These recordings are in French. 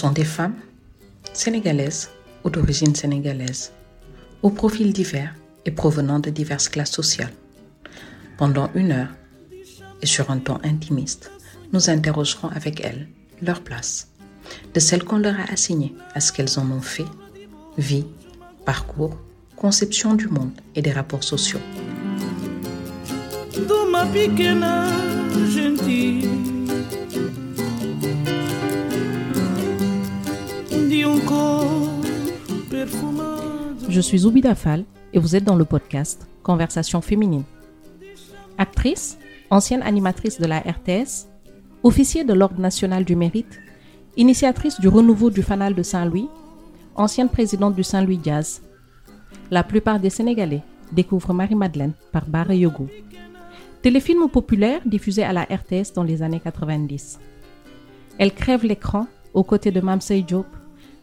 Sont des femmes, sénégalaises ou d'origine sénégalaise, aux profils divers et provenant de diverses classes sociales. Pendant une heure, et sur un ton intimiste, nous interrogerons avec elles leur place, de celle qu'on leur a assignée à ce qu'elles en ont fait, vie, parcours, conception du monde et des rapports sociaux. Je suis Zoubida Fall et vous êtes dans le podcast Conversation féminine. Actrice, ancienne animatrice de la RTS, officier de l'Ordre national du mérite, initiatrice du renouveau du Fanal de Saint-Louis, ancienne présidente du Saint-Louis Jazz. La plupart des Sénégalais découvrent Marie-Madeleine par Barre Yogo. Téléfilm populaire diffusé à la RTS dans les années 90. Elle crève l'écran aux côtés de Mamsey Diop,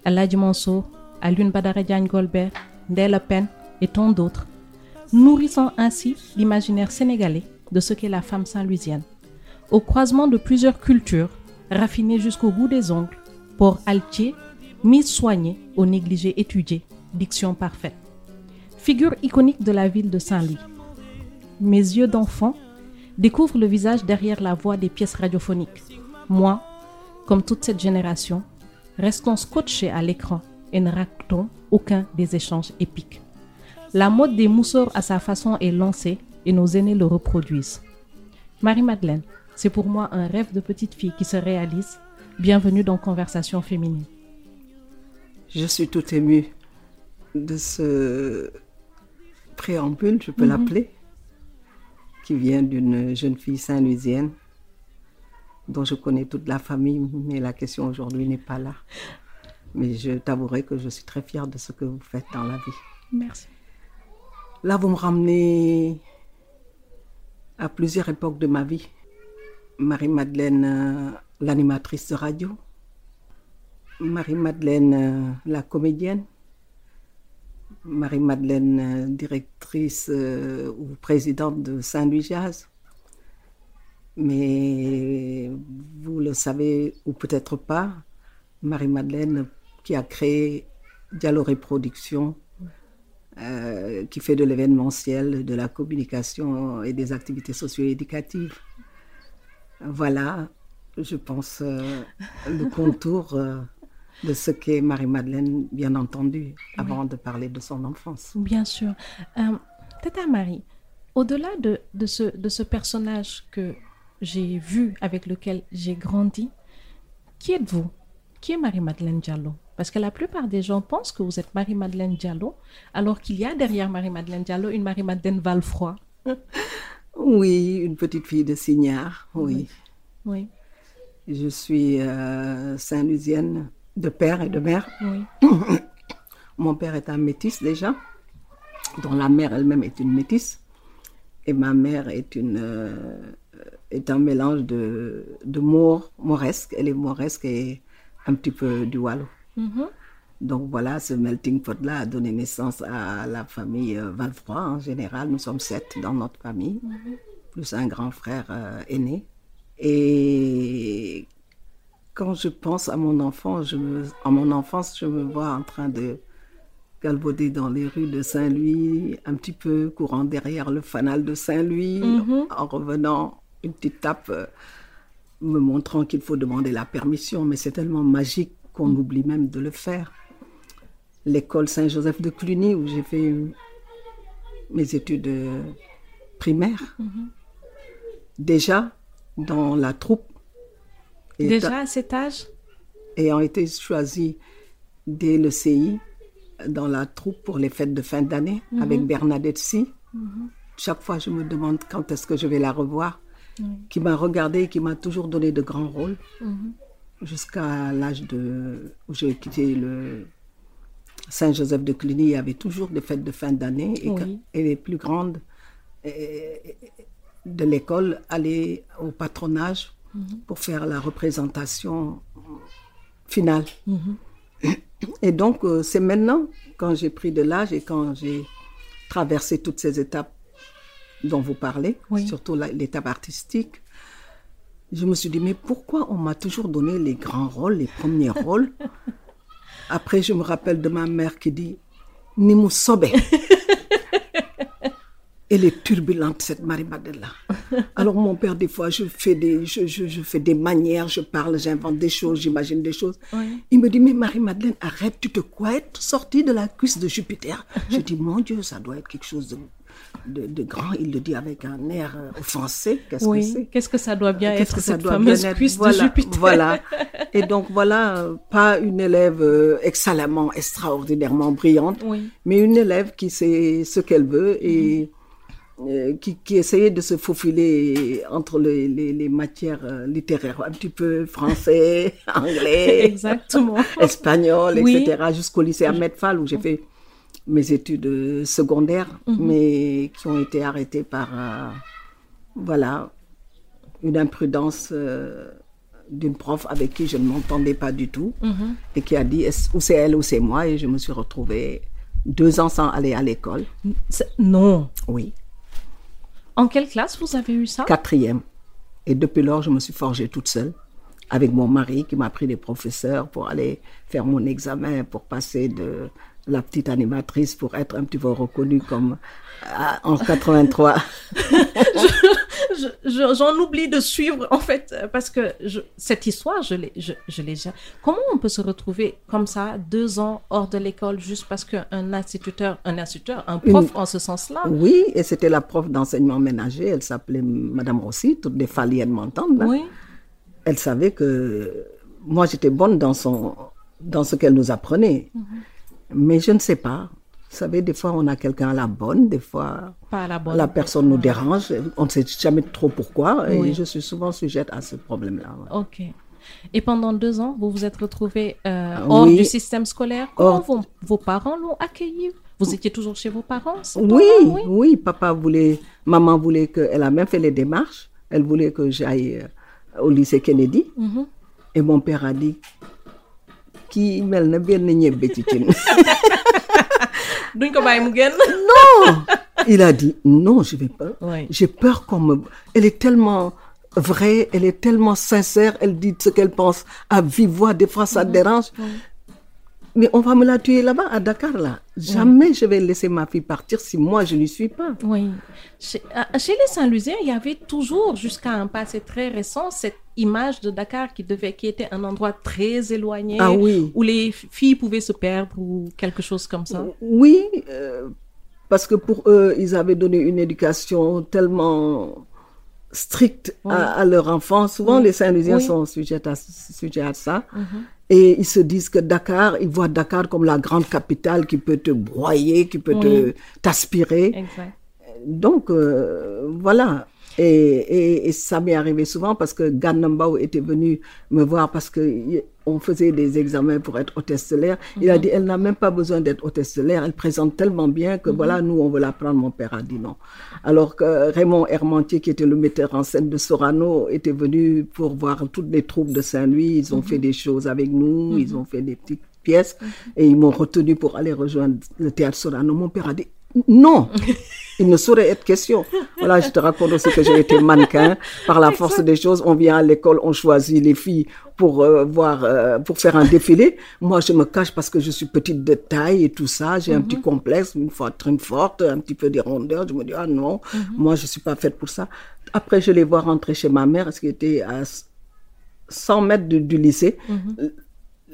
Aladji Mansour, Alun Badara Golbert, Ndella Pen et tant d'autres, nourrissant ainsi l'imaginaire sénégalais de ce qu'est la femme saint-louisienne. Au croisement de plusieurs cultures, raffinées jusqu'au bout des ongles, port altier, mise soignée au négligé étudié, diction parfaite. Figure iconique de la ville de Saint-Louis. Mes yeux d'enfant découvrent le visage derrière la voix des pièces radiophoniques. Moi, comme toute cette génération, restons scotchés à l'écran et ne ratons aucun des échanges épiques. La mode des mousseurs à sa façon est lancée et nos aînés le reproduisent. Marie-Madeleine, c'est pour moi un rêve de petite fille qui se réalise. Bienvenue dans Conversation féminine. Je suis tout émue de ce préambule, je peux Mhm. l'appeler, qui vient d'une jeune fille saint-louisienne dont je connais toute la famille, mais la question aujourd'hui n'est pas là. Mais je t'avouerai que je suis très fière de ce que vous faites dans la vie. Merci. Là, vous me ramenez à plusieurs époques de ma vie. Marie-Madeleine, euh, l'animatrice de radio. Marie-Madeleine, euh, la comédienne. Marie-Madeleine, euh, directrice ou présidente de Saint-Louis Jazz. Mais vous le savez, ou peut-être pas, Marie-Madeleine qui a créé Diallo Reproduction, euh, qui fait de l'événementiel, de la communication et des activités socio-éducatives. Voilà, je pense, euh, le contour euh, de ce qu'est Marie-Madeleine, bien entendu, avant de parler de son enfance. Bien sûr. Euh, Tata Marie, au-delà de, de, ce, de ce personnage que j'ai vu, avec lequel j'ai grandi, qui êtes-vous? Qui est Marie-Madeleine Diallo? Parce que la plupart des gens pensent que vous êtes Marie-Madeleine Diallo, alors qu'il y a derrière Marie-Madeleine Diallo une Marie-Madeleine Valfroy. Oui, une petite fille de Signard, oui. Oui, Je suis euh, Saint-Lusienne de père et de mère. oui. Mon père est un métis déjà, dont la mère elle-même est une métisse. Et ma mère est, une, euh, est un mélange de, de mauresque. Elle est mauresque et un petit peu du Wallo. Mhm. Donc voilà, ce melting pot-là a donné naissance à la famille euh, Valfroy en général. Nous sommes sept dans notre famille, plus un grand frère euh, aîné. Et quand je pense à mon enfant, je me, en mon enfance, je me vois en train de galvauder dans les rues de Saint-Louis, un petit peu courant derrière le fanal de Saint-Louis, en revenant une petite tape, euh, me montrant qu'il faut demander la permission, mais c'est tellement magique qu'on oublie même de le faire. L'école Saint-Joseph de Cluny, où j'ai fait mes études euh, primaires, déjà dans la troupe, et Déjà à cet âge? Ayant été choisi dès le CI dans la troupe pour les fêtes de fin d'année avec Bernadette Si. Chaque fois, je me demande quand est-ce que je vais la revoir, qui m'a regardée et qui m'a toujours donné de grands rôles jusqu'à l'âge de où j'ai quitté le Saint-Joseph de Cluny. Il y avait toujours des fêtes de fin d'année et, Oui. que- et les plus grandes de l'école allaient au patronage pour faire la représentation finale. Et donc, euh, c'est maintenant, quand j'ai pris de l'âge et quand j'ai traversé toutes ces étapes dont vous parlez, Oui. surtout l'étape artistique, Je me suis dit, mais pourquoi on m'a toujours donné les grands rôles, les premiers rôles? Après, je me rappelle de ma mère qui dit, Nimou Sobe. Elle est turbulente, cette Marie-Madeleine-là. Alors, mon père, des fois, je fais des, je, je, je fais des manières, je parle, j'invente des choses, j'imagine des choses. Oui. Il me dit, mais Marie-Madeleine, arrête, tu te crois être sortie de la cuisse de Jupiter? Je dis, mon Dieu, ça doit être quelque chose de, de, de grand. Il le dit avec un air euh, offensé. Qu'est-ce que c'est? Qu'est-ce que ça doit bien Qu'est-ce être que ça cette doit fameuse bien être? cuisse voilà, de Jupiter? Voilà. Et donc voilà, euh, pas une élève euh, excellemment, extraordinairement brillante, Oui. mais une élève qui sait ce qu'elle veut et euh, qui, qui essayait de se faufiler entre les, les, les matières littéraires, un petit peu français, anglais, Exactement. espagnol, Oui. etc., jusqu'au lycée Ahmed Fall où j'ai fait mes études euh, secondaires, Mhm. mais qui ont été arrêtées par, euh, voilà, une imprudence euh, d'une prof avec qui je ne m'entendais pas du tout Mhm. et qui a dit ou c'est elle ou c'est moi et je me suis retrouvée deux ans sans aller à l'école. Non. Oui, En quelle classe vous avez eu ça? Quatrième. Et depuis lors, je me suis forgée toute seule avec mon mari qui m'a pris des professeurs pour aller faire mon examen, pour passer de la petite animatrice pour être un petit peu reconnue comme ah, en 83. Je- je- J'en oublie de suivre, en fait, euh, parce que je- cette histoire, je l'ai je, je l'ai Comment on peut se retrouver comme ça, deux ans hors de l'école, juste parce qu'un instituteur, un instituteur, un prof en ce sens-là? Oui, et c'était la prof d'enseignement ménager, elle s'appelait Madame Rossi, toutes les faliennes m'entendent. là. Oui. elle savait que moi j'étais bonne dans son dans ce qu'elle nous apprenait. Mais je ne sais pas. Vous savez, des fois on a quelqu'un à la bonne, des fois Pas à la bonne. la personne nous dérange, on ne sait jamais trop pourquoi, et je suis souvent sujette à ce problème-là. ouais. Ok. Et pendant deux ans, vous vous êtes retrouvé euh, hors Oui. du système scolaire. Comment Hors- vos, vos parents l'ont accueilli Vous étiez toujours chez vos parents oui? oui, papa voulait, maman voulait que, elle a même fait les démarches, elle voulait que j'aille euh, au lycée Kennedy, Mhm. et mon père a dit, qui mel na benn ñebbe ci cin. duñ ko bàyyi mu génn. Il a dit non, je vais pas. Oui. J'ai peur qu'on me. Elle est tellement vraie, elle est tellement sincère, elle dit ce qu'elle pense à vive voix. Des fois, ça dérange. Mais on va me la tuer là-bas, à Dakar, là. Jamais je vais laisser ma fille partir si moi, je n'y suis pas. Oui. Chez, chez les Saint-Lusiens, il y avait toujours, jusqu'à un passé très récent, cette image de Dakar qui, devait, qui était un endroit très éloigné, Ah oui. où les filles pouvaient se perdre ou quelque chose comme ça. Oui, euh, parce que pour eux, ils avaient donné une éducation tellement stricte à, à leur enfant. Souvent, Oui. les Saint-Louisiens Oui. sont sujets à, sujets à ça. Et ils se disent que Dakar, ils voient Dakar comme la grande capitale qui peut te broyer, qui peut te t'aspirer. Donc, euh, voilà. Et, et, et ça m'est arrivé souvent parce que Ganambao était venu me voir parce que on faisait des examens pour être hôtesse de l'air. Il a dit, elle n'a même pas besoin d'être hôtesse de l'air. Elle présente tellement bien que voilà, nous, on veut la prendre. Mon père a dit non. Alors que Raymond Hermantier, qui était le metteur en scène de Sorano, était venu pour voir toutes les troupes de Saint-Louis. Ils ont fait des choses avec nous. Ils ont fait des petites pièces. Et ils m'ont retenu pour aller rejoindre le théâtre Sorano. Mon père a dit, non, il ne saurait être question. Voilà, je te raconte aussi que j'ai été mannequin. Par la force des choses, on vient à l'école, on choisit les filles pour euh, voir, euh, pour faire un défilé. Moi, je me cache parce que je suis petite de taille et tout ça. J'ai un petit complexe, une poitrine forte, un petit peu des rondeurs. Je me dis, ah non, moi, je suis pas faite pour ça. Après, je les vois rentrer chez ma mère, ce qui était à 100 mètres du, du lycée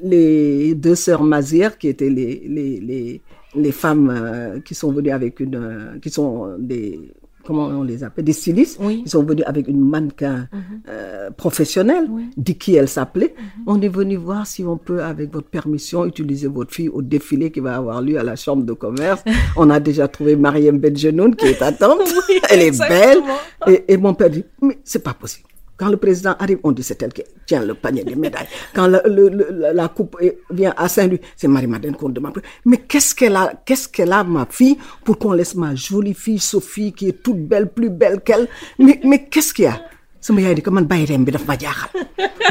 les deux sœurs Mazière, qui étaient les, les, les, les femmes euh, qui sont venues avec une, euh, qui sont des, comment on les appelle, des stylistes, Oui. ils sont venus avec une mannequin euh, professionnelle, dit qui elle s'appelait. On est venu voir si on peut, avec votre permission, utiliser votre fille au défilé qui va avoir lieu à la chambre de commerce. on a déjà trouvé Mariam Benjenoun qui est attente. Oui, elle est belle. Et, et mon père dit, mais c'est pas possible. Quand le président arrive, on dit c'est elle qui tient le panier des médailles. Quand le- le- le- la, coupe vient à Saint-Louis, c'est Marie-Madeleine qu'on demande. Mais qu'est-ce qu'elle a, qu'est-ce qu'elle a, ma fille, pour qu'on laisse ma jolie fille Sophie, qui est toute belle, plus belle qu'elle? Mais, mais qu'est-ce qu'il y a? sama yaay di ko man bàyyi rem bi daf ma jaaxal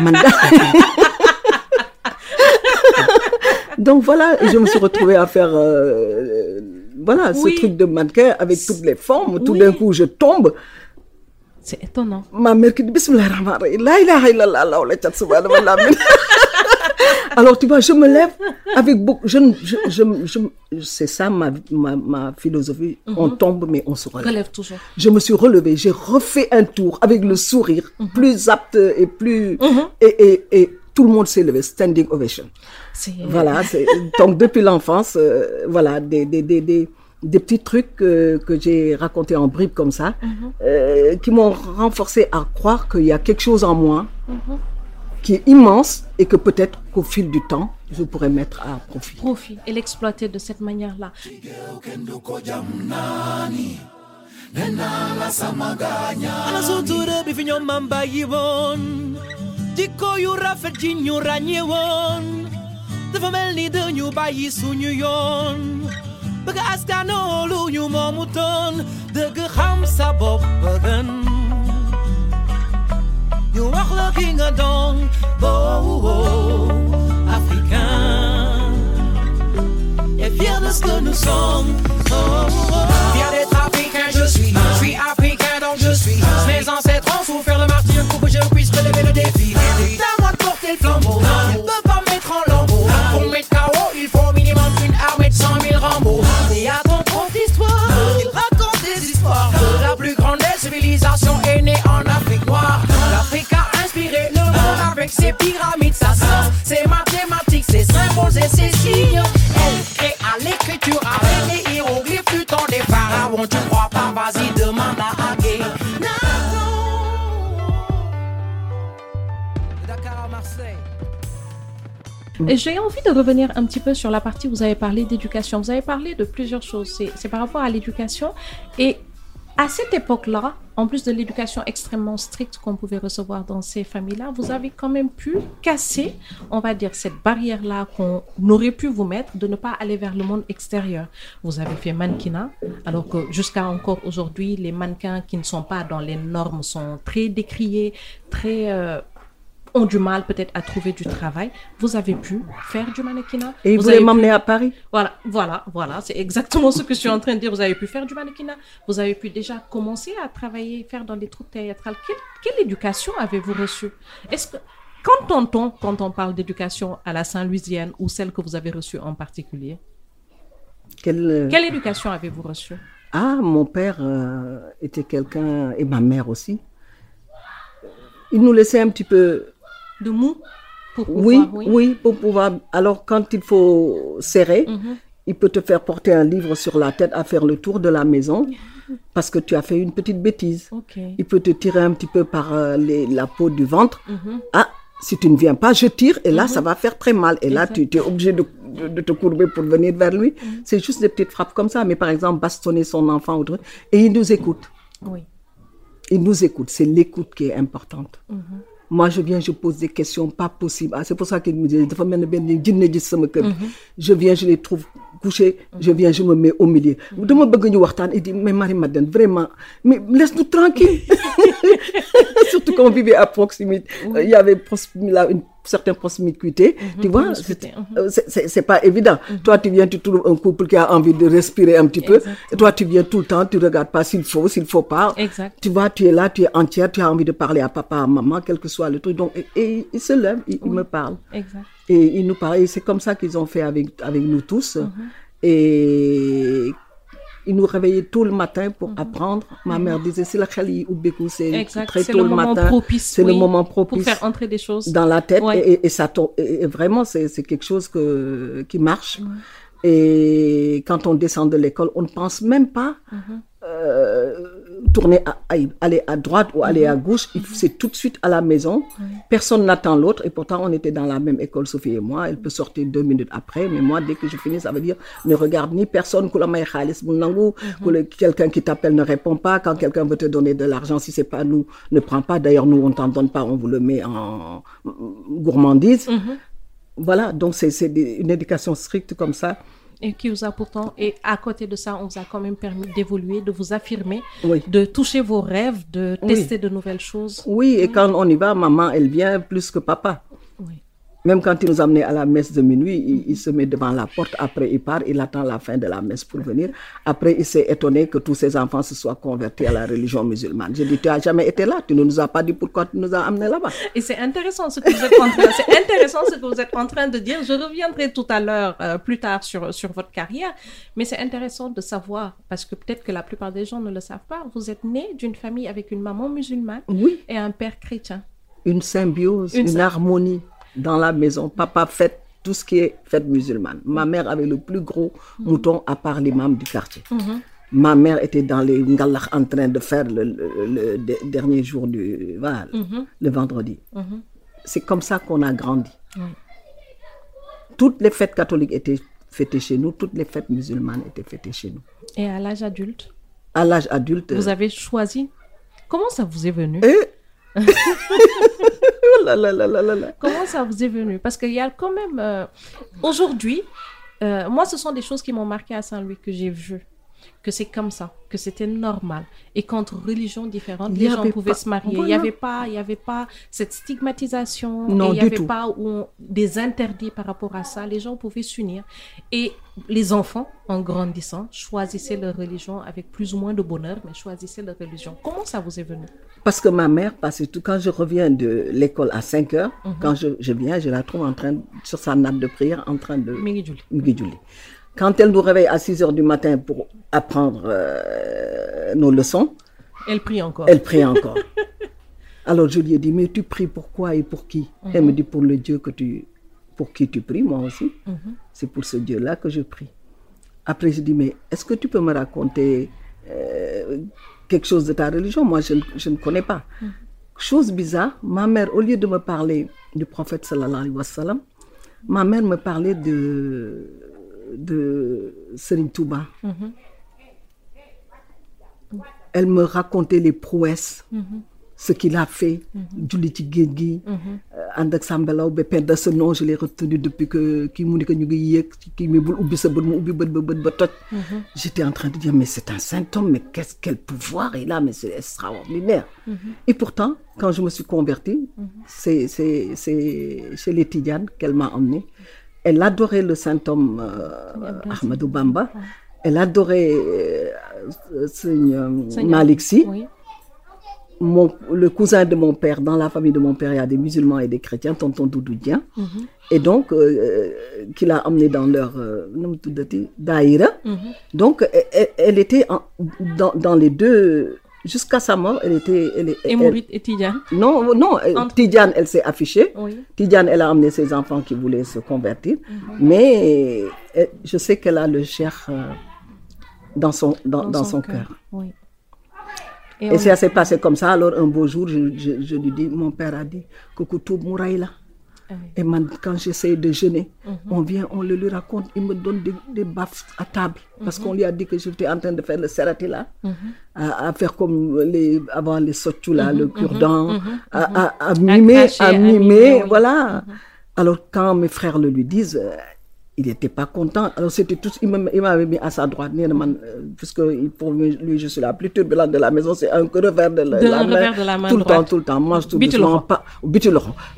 man da- donc voilà je me suis retrouvée à faire euh, voilà Oui. ce truc de mannequin avec toutes les formes tout d'un coup je tombe C'est étonnant. Ma mère qui dit Bismillah rahman la ilaha illallah, Allah subhanallah. Alors tu vois, je me lève avec beaucoup. Je, je, je, je- c'est ça ma, ma, ma philosophie. On tombe, mais on se relève. Relève toujours. Je me suis relevée, j'ai refait un tour avec le sourire, plus apte et plus. Et, et, et tout le monde s'est levé, standing ovation. Voilà, c'est- donc depuis l'enfance, euh, voilà, des, des, des, des, des petits trucs que, que j'ai racontés en bribes comme ça, euh, qui m'ont renforcé à croire qu'il y a quelque chose en moi qui est immense et que peut-être qu'au fil du temps, je pourrais mettre à profit. profit et l'exploiter de cette manière-là. begeaskane oluyu momuton dege gamsa bobbegen You wachle ginge don bo Africain Et fier de ce que nous oh, oh, oh. J'ai envie de revenir un petit peu sur la partie où vous avez parlé d'éducation. Vous avez parlé de plusieurs choses. C'est par rapport à l'éducation. Et à cette époque-là, en plus de l'éducation extrêmement stricte qu'on pouvait recevoir dans ces familles-là, vous avez quand même pu casser, on va dire, cette barrière-là qu'on aurait pu vous mettre de ne pas aller vers le monde extérieur. Vous avez fait mannequinat, alors que jusqu'à encore aujourd'hui, les mannequins qui ne sont pas dans les normes sont très décriés, très... euh, ont du mal peut-être à trouver du travail, vous avez pu faire du mannequinat. Et vous voulaient avez pu- m'emmener à Paris. Voilà, voilà, voilà, c'est exactement ce que je suis en train de dire. Vous avez pu faire du mannequinat, vous avez pu déjà commencer à travailler, faire dans des troupes théâtrales. Quelle, quelle éducation avez-vous reçue? Est-ce que quand on, quand on parle d'éducation à la Saint-Louisienne ou celle que vous avez reçue en particulier, Quel, euh, quelle éducation avez-vous reçue? Ah, mon père euh, était quelqu'un, et ma mère aussi. Il nous laissait un petit peu De mou pour Oui, oui, pour pouvoir. Alors, quand il faut serrer, il peut te faire porter un livre sur la tête à faire le tour de la maison parce que tu as fait une petite bêtise. Il peut te tirer un petit peu par euh, les- la peau du ventre. Ah, si tu ne viens pas, je tire et là, ça va faire très mal. Et là, tu, tu es obligé de, de- de te courber pour venir vers lui. C'est juste des petites frappes comme ça. Mais par exemple, bastonner son enfant ou truc. Et il nous écoute. Oui. Il nous écoute. C'est l'écoute qui est importante. Moi, je viens, je pose des questions pas possibles. Ah, c'est pour ça qu'il me dit, kër. Je viens, je les trouve couchés. Je viens, je me mets au milieu. Dama bëgg ñu waxtaan. Il dit, mais Marie-Madeleine, vraiment, mais laisse-nous tranquille. Surtout quand on vivait à proximité. Euh, Il y avait là, une certaine proximité. Tu vois, promiscuité, c'est pas évident. Toi, tu viens, tu trouves un couple qui a envie de respirer un petit peu. Et toi, tu viens tout le temps, tu regardes pas s'il faut, s'il faut pas. Exact. Tu vois, tu es là, tu es entière, tu as envie de parler à papa, à maman, quel que soit le truc. Donc, et, et il se lève, il, il me parle. Exact. Et il nous parle. Et c'est comme ça qu'ils ont fait avec, avec nous tous. Mhm. Et ils nous réveillaient tout le matin pour apprendre. Ma mère disait, c'est la khali c'est très tôt le matin. propice. C'est le moment Pour propice faire entrer des choses. dans la tête Ouais. et, et- et ça tombe. Et, vraiment, c'est c'est quelque chose que, qui marche. Et quand on descend de l'école, on ne pense même pas euh, tourner, à, à- aller à droite ou aller à gauche. Il- C'est tout de suite à la maison. Personne n'attend l'autre. Et pourtant, on était dans la même école, Sophie et moi. Elle peut sortir deux minutes après. Mais moi, dès que je finis, ça veut dire ne regarde ni personne. Kula- Quelqu'un qui t'appelle ne répond pas. Quand quelqu'un veut te donner de l'argent, si c'est pas nous, ne prends pas. D'ailleurs, nous, on t'en donne pas. On vous le met en gourmandise. Voilà, donc c'est une éducation stricte comme ça. Et qui vous a pourtant, et à côté de ça, on vous a quand même permis d'évoluer, de vous affirmer, Oui. de toucher vos rêves, de Oui. tester de nouvelles choses. Oui, et quand on y va, maman, elle vient plus que papa. Même quand il nous a amenés à la messe de minuit, il, il se met devant la porte, après il part, il attend la fin de la messe pour venir. Après, il s'est étonné que tous ses enfants se soient convertis à la religion musulmane. J'ai dit, tu n'as jamais été là, tu ne nous as pas dit pourquoi tu nous as amenés là-bas. Et c'est intéressant ce que vous êtes en train, c'est intéressant ce que vous êtes en train de dire. Je reviendrai tout à l'heure, euh, plus tard, sur, sur votre carrière. Mais c'est intéressant de savoir, parce que peut-être que la plupart des gens ne le savent pas, vous êtes né d'une famille avec une maman musulmane Oui. et un père chrétien. Une symbiose, Une harmonie dans la maison. Papa fait tout ce qui est fête musulmane. Ma mère avait le plus gros mouton à part l'imam du quartier. Ma mère était dans les ngallah en train de faire le, le- le de- dernier jour du voilà, le vendredi. C'est comme ça qu'on a grandi. Toutes les fêtes catholiques étaient fêtées chez nous, toutes les fêtes musulmanes étaient fêtées chez nous. Et à l'âge adulte, À l'âge adulte, vous avez choisi? Comment ça vous est venu? Eh, oh. Comment ça vous est venu? Parce qu'il y a quand même... euh, Aujourd'hui, euh, moi, ce sont des choses qui m'ont marqué à Saint-Louis, que j'ai vu. Que c'est comme ça, que c'était normal. Et qu'entre religions différentes, les gens pouvaient pas- se marier. Il n'y avait, pas- il y avait pas cette stigmatisation. Non, et il n'y avait tout. pas où on- des interdits par rapport à ça. Les gens pouvaient s'unir. Et les enfants, en grandissant, choisissaient leur religion avec plus ou moins de bonheur, mais choisissaient leur religion. Comment ça vous est venu? Parce que ma mère passait tout. Quand je reviens de l'école à 5 heures, Mhm. quand je, je viens, je la trouve en train, sur sa nappe de prière, en train de Juli. Quand elle nous réveille à 6 heures du matin pour apprendre euh, nos leçons, Elle prie encore. elle prie encore. Alors je lui ai dit, mais tu pries pourquoi et pour qui? Elle me dit, pour le Dieu que tu, pour qui tu pries, moi aussi. C'est pour ce Dieu-là que je prie. Après, je dis, mais est-ce que tu peux me raconter euh, quelque chose de ta religion? Moi, je, ne- je ne connais pas. Chose bizarre, ma mère, au lieu de me parler du prophète sallallahu alayhi wa sallam, ma mère me parlait de, de Serigne Touba. Elle me racontait les prouesses, ce qu'il a fait, julli ci géej gi, euh, ànd ak Sambalaw ba perdre ce nom, je l'ai retenu depuis que mu ubbi bët ba bët ba toj. J'étais en train de dire mais c'est un saint homme, mais qu'est-ce quel pouvoir il a, mais c'est extraordinaire. Et pourtant, quand je me suis convertie, c'est chez les Tidjanes qu'elle m'a emmenée. Elle adorait le saint homme euh, Ahmadou Bamba. Elle adorait euh, euh, Seigneur. Malick Sy. Oui. Mon- le cousin de mon père, dans la famille de mon père, il y a des musulmans et des chrétiens, tonton Doudou Dieng. Et donc, euh, qu'il a emmené dans leur euh, daïra. Donc, elle, elle- elle était en- dans, dans les deux, jusqu'à sa mort, elle était. Elle, Et elle- Mourit et Tidjane. non, non, Entre- Tidjane, elle s'est affichée. Oui. Tidjane, elle a emmené ses enfants qui voulaient se convertir. Mais euh, je sais qu'elle a le cher euh, dans son, dans, dans son cœur. Oui. Et on- ça s'est passé comme ça. Alors, un beau jour, je, je- je lui dis, mon père a dit, Coucou tout là. Ah oui. Et man, quand j'essaie de jeûner, on vient, on le lui raconte, il me donne des, des baffes à table. Parce qu'on lui a dit que j'étais en train de faire le serati là, à, à faire comme les, avant les sochou là, le cure-dent, à, à, à mimer, à mimer, mimer, oui. voilà. Alors, quand mes frères le lui disent, euh, il n'était pas content. Alors, c'était tout, il m'a- il m'avait mis à sa droite, euh, puisque pour lui, je suis la plus turbulente de la maison, c'est un revers de la, De la main, de la main tout le temps, tout le temps, mange tout doucement, pas,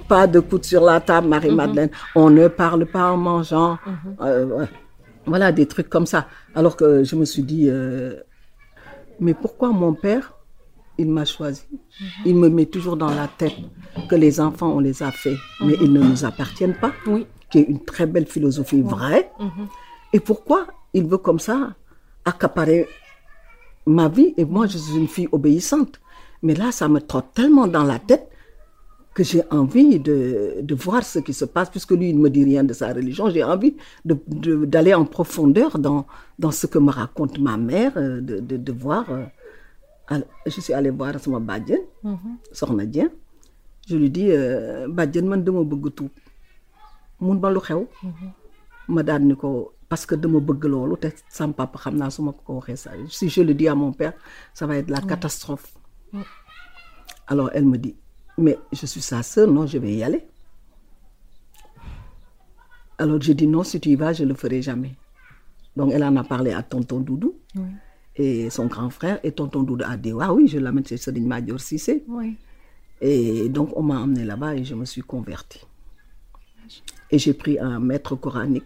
pas de coude sur la table, Marie-Madeleine. On ne parle pas en mangeant. Euh, ouais. Voilà, des trucs comme ça. Alors que je me suis dit, euh, mais pourquoi mon père, il m'a choisi? Il me met toujours dans la tête que les enfants, on les a faits, mais ils ne nous appartiennent pas. Oui. Qui est une très belle philosophie vraie. Et pourquoi il veut comme ça accaparer ma vie? Et moi, je suis une fille obéissante. Mais là, ça me trotte tellement dans la tête que j'ai envie de, de voir ce qui se passe, puisque lui, il ne me dit rien de sa religion. J'ai envie de- de- d'aller en profondeur dans, dans ce que me raconte ma mère, euh, de, de, de voir. euh, je suis allée voir sama bàjjen, soxna Dieng. Je lui dis, euh, bàjjen man tuub mun ba lu xew. ma daal ni ko parce que dama bëgg loolu te sam papa xam naa su ma ko ko waxee ça si je le dis à mon père ça va être la catastrophe. Alors elle me dit, mais je suis sa sœur, non, je vais y aller. Alors j'ai dit non, si tu y vas, je ne le ferai jamais. Donc elle en a parlé à tonton Doudou et son grand frère et tonton Doudou a dit, ah oui, je l'amène chez Serigne Madior Cissé. Oui. Et donc on m'a emmené là-bas et je me suis convertie. Et j'ai pris un maître coranique.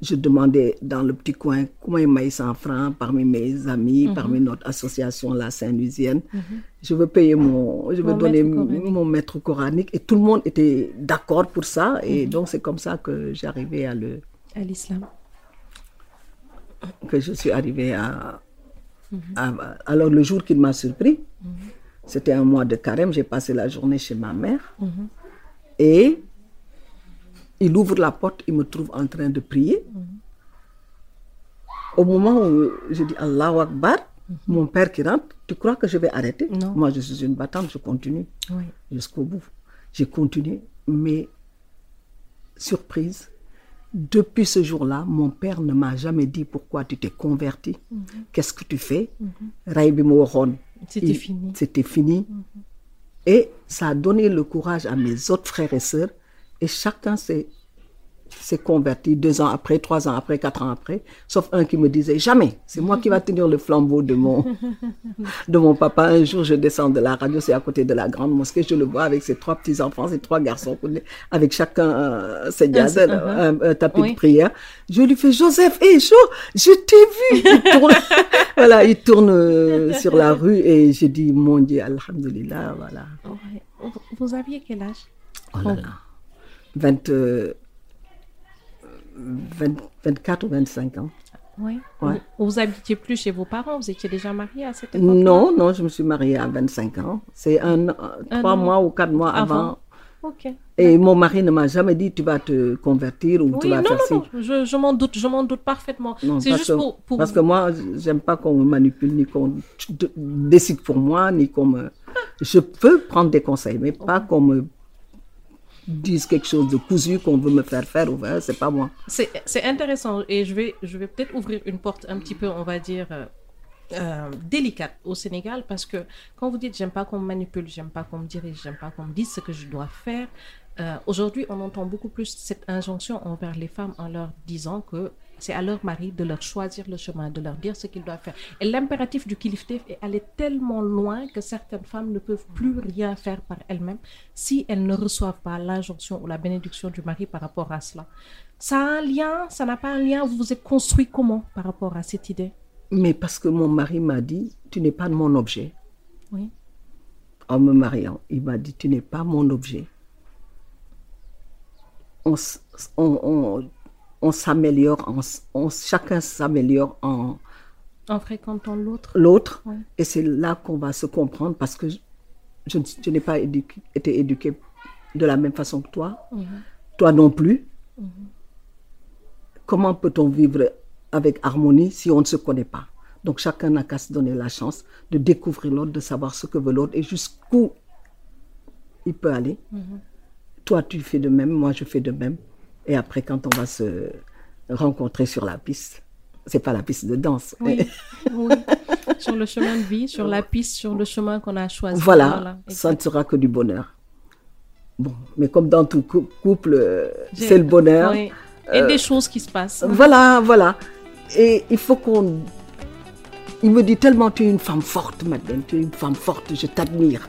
Je demandais dans le petit coin comment il m'a 100 francs parmi mes amis, Mhm. parmi notre association, la Saint-Lusienne. Je veux payer mon, je veux Mon donner maître coranique. mon maître coranique. Et tout le monde était d'accord pour ça. Et Mhm. donc, c'est comme ça que j'arrivais à le, à l'islam que je suis arrivée à, à- Alors, le jour qu'il m'a surpris, c'était un mois de carême, j'ai passé la journée chez ma mère. Et il ouvre la porte, il me trouve en train de prier. Au moment où je dis Allahu Akbar, mon père qui rentre, tu crois que je vais arrêter? Non. Moi, je suis une battante, je continue Oui. jusqu'au bout. J'ai continué, mais surprise, depuis ce jour-là, mon père ne m'a jamais dit pourquoi tu t'es converti, qu'est-ce que tu fais? Waxoon, C'était fini. C'était fini. Et ça a donné le courage à mes autres frères et sœurs, et chacun s'est converti deux ans après, trois ans après, quatre ans après, sauf un qui me disait jamais, c'est moi qui va tenir le flambeau de mon, de mon papa. Un jour, je descends de la radio, c'est à côté de la grande mosquée, je le vois avec ses trois petits-enfants, ses trois garçons, avec chacun euh, ses diazes, Un- un, un tapis Oui. de prière. Je lui fais, Joseph, hé, Jo, je t'ai vu. Il tourne, voilà, il tourne euh, sur la rue et je dis, mon Dieu, Alhamdulillah, voilà. Vous aviez quel âge? Oh là là. 20, euh, 20 24 ou 25 ans. Oui. Ouais. Vous, habitiez plus chez vos parents Vous étiez déjà marié à cette époque Non, non, je me suis mariée à 25 ans. C'est un, euh, Un trois an. mois ou quatre mois avant. Avant. Ok. Et mon mari ne m'a jamais dit tu vas te convertir ou tu Oui, vas non, faire ci. non, non, je, je m'en doute, je m'en doute parfaitement. Non, C'est parce juste que- pour, pour Parce que moi, j'aime pas qu'on me manipule, ni qu'on décide pour moi, ni qu'on me... Je peux prendre des conseils, mais pas qu'on me dise quelque chose de cousu, qu'on veut me faire faire, ou ouais, c'est pas moi. C'est c'est intéressant et je vais, je vais peut-être ouvrir une porte un petit peu, on va dire, euh, euh, délicate au Sénégal parce que quand vous dites j'aime pas qu'on me manipule, j'aime pas qu'on me dirige, j'aime pas qu'on me dise ce que je dois faire, euh, aujourd'hui on entend beaucoup plus cette injonction envers les femmes en leur disant que c'est à leur mari de leur choisir le chemin, de leur dire ce qu'ils doivent faire. Et l'impératif du kiliftef est allé tellement loin que certaines femmes ne peuvent plus rien faire par elles-mêmes si elles ne reçoivent pas l'injonction ou la bénédiction du mari par rapport à cela. Ça a un lien, ça n'a pas un lien, vous vous êtes construit comment par rapport à cette idée? Mais parce que mon mari m'a dit, tu n'es pas mon objet. Oui. En me mariant, il m'a dit, tu n'es pas mon objet. On, on, on s'améliore, on- chacun s'améliore en En fréquentant l'autre. l'autre. Ouais. Et c'est là qu'on va se comprendre parce que je, je, ne- je n'ai pas éduqué- été éduquée de la même façon que toi. Toi non plus. Comment peut-on vivre avec harmonie si on ne se connaît pas? Donc chacun n'a qu'à se donner la chance de découvrir l'autre, de savoir ce que veut l'autre et jusqu'où il peut aller. Toi, tu fais de même, moi, je fais de même. Et après, quand on va se rencontrer sur la piste, c'est pas la piste de danse. Oui, oui. Sur le chemin de vie, sur la piste, sur le chemin qu'on a choisi. Voilà, ça ne sera que du bonheur. Bon, mais comme dans tout cou- couple, euh, c'est le bonheur. Oui. Et des choses qui se passent. Voilà, voilà. Et il faut qu'on... Il me dit tellement, tu es une femme forte, Madeleine, tu es une femme forte, je t'admire.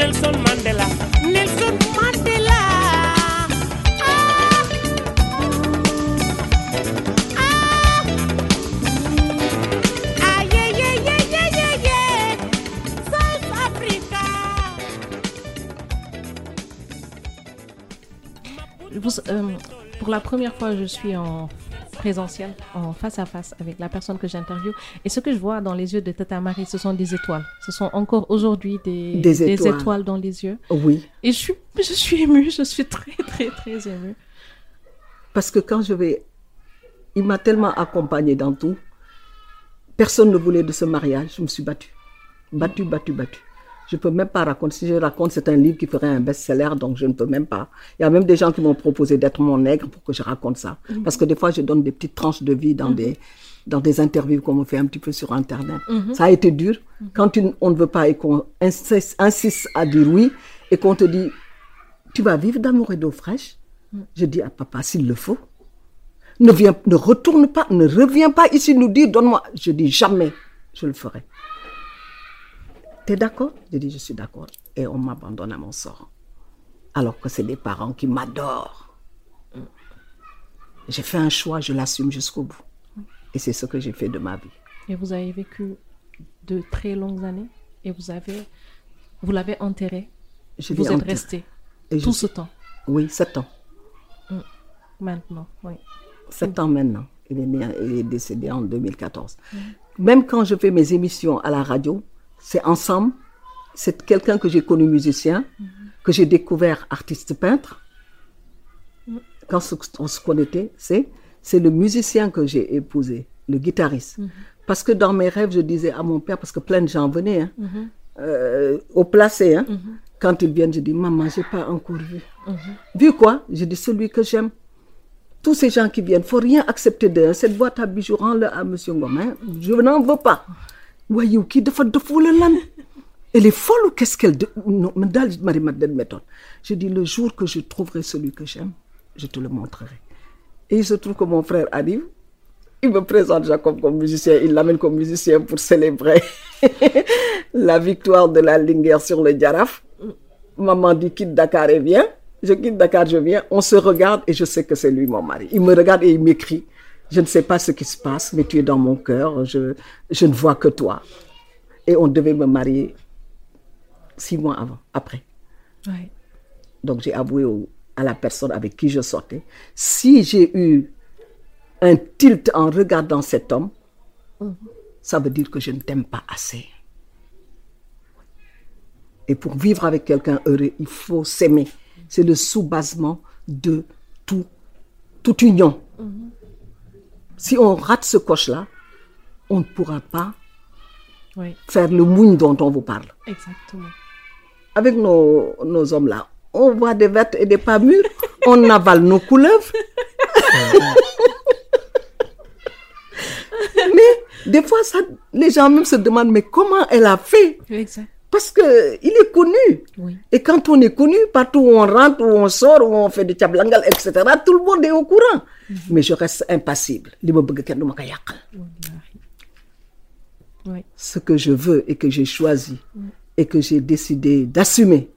Nelson Mandela. Nelson Mandela. Pour la première fois, je suis en présentiel, en face à face avec la personne que j'interviewe. Et ce que je vois dans les yeux de Tata Marie, ce sont des étoiles. Ce sont encore aujourd'hui des, Des étoiles. étoiles dans les yeux. Oui, Et je suis, je suis émue, je suis très, très, très émue. parce que quand je vais... Il m'a tellement accompagnée dans tout. Personne ne voulait de ce mariage. Je me suis battue. Battue, battue, battue. Je ne peux même pas raconter. Si je raconte, c'est un livre qui ferait un best-seller, donc je ne peux même pas. Il y a même des gens qui m'ont proposé d'être mon nègre pour que je raconte ça. Parce que des fois, je donne des petites tranches de vie dans, des, dans des interviews qu'on me fait un petit peu sur Internet. Ça a été dur. Quand on ne veut pas et qu'on insiste, insiste à dire oui, et qu'on te dit, tu vas vivre d'amour et d'eau fraîche, je dis à papa, s'il le faut, ne, viens, ne retourne pas, ne reviens pas ici nous dire, donne-moi. Je dis jamais, je le ferai. T'es d'accord? Je dis, je suis d'accord. Et on m'abandonne à mon sort. Alors que c'est des parents qui m'adorent. J'ai fait un choix, je l'assume jusqu'au bout. Et c'est ce que j'ai fait de ma vie. Et vous avez vécu de très longues années et vous avez, vous l'avez enterré. Je vous êtes enterré. resté Et tout ce temps, Oui, sept ans. maintenant. Oui. Sept ans maintenant. Il est, né, il est décédé en 2014. Même quand je fais mes émissions à la radio, c'est ensemble. C'est quelqu'un que j'ai connu musicien, que j'ai découvert artiste peintre. Quand on se connaissait, c'est, c'est le musicien que j'ai épousé, le guitariste. Parce que dans mes rêves, je disais à mon père, parce que plein de gens venaient, hein, euh, au placé, hein, quand ils viennent, je dis, maman, j'ai pas encore vu. Vu quoi? Je dis, celui que j'aime tous ces gens qui viennent, faut rien accepter d'eux. Cette boîte à bijoux, rends-le à Monsieur Ngomin. Je n'en veux pas. Waaye yow kii dafa dof wala lan? Elle est folle ou qu'est-ce qu'elle... de- Non, mais daal Marie-Madeleine m'étonne. Je dis, le jour que je trouverai celui que j'aime, je te le montrerai. Et il se trouve que mon frère arrive. Il me présente Jacob comme musicien. Il l'amène comme musicien pour célébrer la victoire de la Linguère sur le Djaraf. Maman dit quitte Dakar et viens. Je quitte Dakar, je viens. On se regarde et je sais que c'est lui mon mari. Il me regarde et il m'écrit. Je ne sais pas ce qui se passe, mais tu es dans mon cœur. Je, je ne vois que toi. Et on devait me marier six mois avant, après. Ouais. Donc j'ai avoué au- à la personne avec qui je sortais. Si j'ai eu un tilt en regardant cet homme, ça veut dire que je ne t'aime pas assez. Et pour vivre avec quelqu'un heureux, il faut s'aimer. C'est le sous-basement de tout, toute union. Si on rate ce coche-là, on ne pourra pas Oui, faire le mougne dont on vous parle. exactement. Avec nos, nos hommes-là, on voit des vertes et des pas mûres, on avale nos couleuvres. mais des fois, ça, les gens même se demandent, mais comment elle a fait? Exact. Parce qu'il est connu. Oui. Et quand on est connu, partout où on rentre, où on sort, où on fait du tchablangal, etc., tout le monde est au courant. Mais je reste impassible. Oui. ce que je veux et que j'ai choisi et que j'ai décidé d'assumer,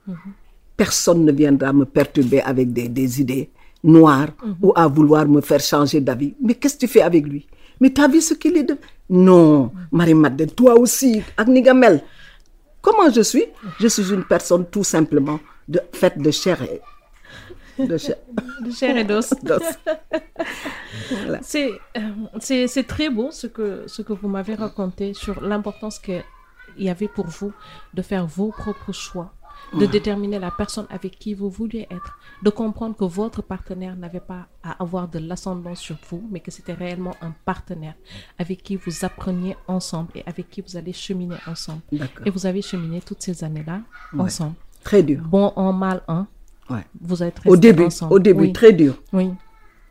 personne ne viendra me perturber avec des, des idées noires ou à vouloir me faire changer d'avis. Mais qu'est-ce que tu fais avec lui? Mais tu as vu ce qu'il est de... Non, Marie-Madeleine, toi aussi, ak ni nga mel. Comment je suis? Je suis une personne tout simplement de, faite de chair et de chair. De chair et d'os. C'est euh, c'est c'est très beau ce que, ce que vous m'avez raconté sur l'importance qu'il y avait pour vous de faire vos propres choix, de déterminer la personne avec qui vous vouliez être, de comprendre que votre partenaire n'avait pas à avoir de l'ascendance sur vous, mais que c'était réellement un partenaire avec qui vous appreniez ensemble et avec qui vous allez cheminer ensemble. Et vous avez cheminé toutes ces années-là ensemble. Très dur. Bon en mal un, Ouais. vous êtes Au début, ensemble. au début, Oui. très dur. Oui.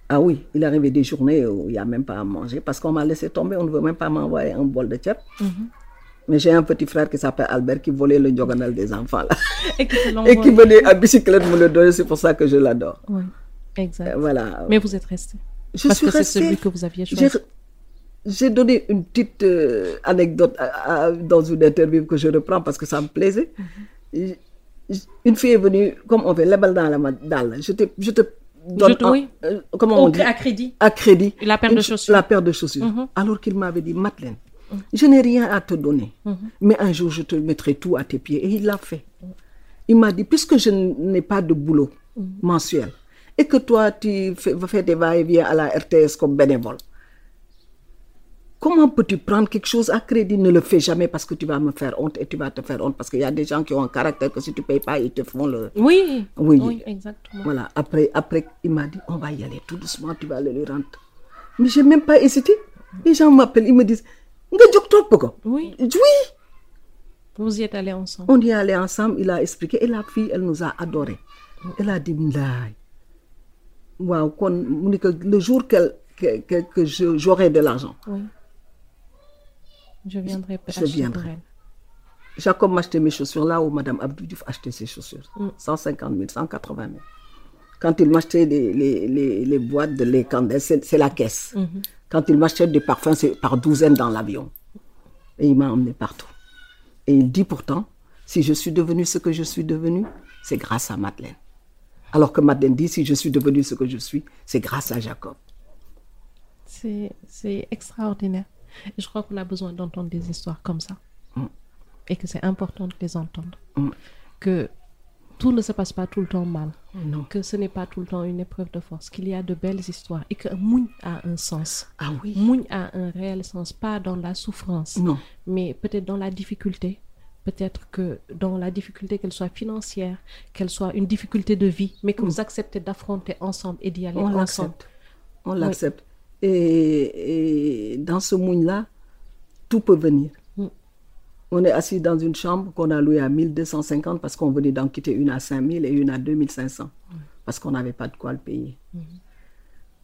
Ah oui, il arrivait des journées où il n'y a même pas à manger parce qu'on m'a laissé tomber, on ne veut même pas m'envoyer un bol de tchèp. Mais j'ai un petit frère qui s'appelle Albert qui volait le joganal des enfants là. Et qui Et qui venait à bicyclette me le donner, c'est pour ça que je l'adore. Oui, exact. Euh, Voilà. Mais vous êtes resté. je parce suis que c'est celui que vous aviez choisi. J'ai donné une petite euh, anecdote à- à- dans une interview que je reprends parce que ça me plaisait. Et- Une fille est venue, comme on fait, lebal dans la dalle. Je te, je te donne Je un- oui. euh, comment on Au- dit? à crédit. à crédit. La paire de chaussures. La paire de chaussures. Alors qu'il m'avait dit, Madeleine, je n'ai rien à te donner, mais un jour je te mettrai tout à tes pieds. Et il l'a fait. Il m'a dit, puisque je n'ai pas de boulot mensuel et que toi, tu fais, fais des va-et-vient à la RTS comme bénévole. Comment peux-tu prendre quelque chose à crédit? Ne le fais jamais parce que tu vas me faire honte et tu vas te faire honte parce qu'il y a des gens qui ont un caractère que si tu payes pas, ils te font le. Oui, Oui. exactement. Voilà. Après, après, il m'a dit, on va y aller tout doucement, tu vas le lui rendre. Mais j'ai même pas hésité. Les gens m'appellent, ils me disent, nga jóg topp ko. Oui. Oui. Vous y êtes allés ensemble. On y est allé ensemble, il a expliqué et la fille, elle nous a adorés. Elle a dit, Ndaay. Waaw, kon, mu ni que le jour qu'elle- que, que, que je- j'aurai de l'argent, Oui. Je viendrai Je viendrai. Jacob m'achetait mes chaussures là où Madame Abdou Diouf achetait ses chaussures. Mm. 150 000, 180 000. Quand il m'achetait les, les, les, les boîtes de lait c'est la caisse. Mm-hmm. Quand il m'achetait des parfums, c'est par douzaines dans l'avion. Et il m'a emmené partout. Et il dit pourtant, si je suis devenue ce que je suis devenue, c'est grâce à Madeleine. Alors que Madeleine dit, si je suis devenue ce que je suis, c'est grâce à Jacob. C'est extraordinaire. Je crois qu'on a besoin d'entendre des histoires comme ça. Et que c'est important de les entendre. Mm. Que tout ne se passe pas tout le temps mal. Non. Que ce n'est pas tout le temps une épreuve de force. Qu'il y a de belles histoires. Et que Mougne a un sens. Ah oui. Mougne a un réel sens. Pas dans la souffrance. Non. Mais peut-être dans la difficulté. Peut-être que dans la difficulté, qu'elle soit financière, qu'elle soit une difficulté de vie, mais que vous acceptez d'affronter ensemble et d'y aller Mm. On ensemble. l'accepte. On l'accepte. Et, et dans ce monde-là, tout peut venir. On est assis dans une chambre qu'on a louée à 1250 parce qu'on venait d'en quitter une à 5000 et une à 2500 parce qu'on n'avait pas de quoi le payer.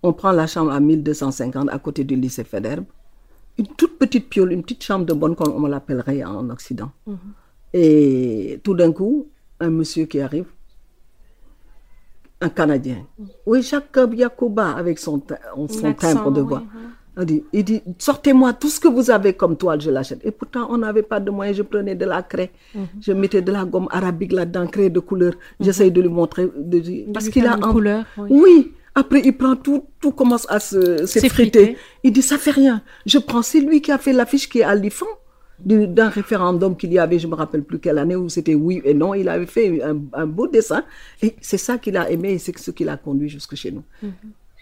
On prend la chambre à 1250 à côté du lycée Federbe. Une toute petite piole, une petite chambre de bonne, comme on l'appellerait en Occident. Et tout d'un coup, un monsieur qui arrive, un Canadien. Oui, Jacob Yacoba, avec son, son timbre de oui, Il dit, il dit, sortez-moi tout ce que vous avez comme toile, je l'achète. Et pourtant, on n'avait pas de moyens. Je prenais de la craie. Je mettais de la gomme arabique là-dedans, craie de couleur. J'essaye de lui montrer. de- parce qu'il a une en- couleur, oui. oui. Après, il prend tout, tout commence à se s'effriter. S'effriter. Il dit, ça fait rien. Je prends, c'est lui qui a fait l'affiche qui est à l'IFAN, du- d'un référendum qu'il y avait, je me rappelle plus quelle année, où c'était oui et non. Il avait fait un, un beau dessin. Et c'est ça qu'il a aimé et c'est ce qui l'a conduit jusque chez nous.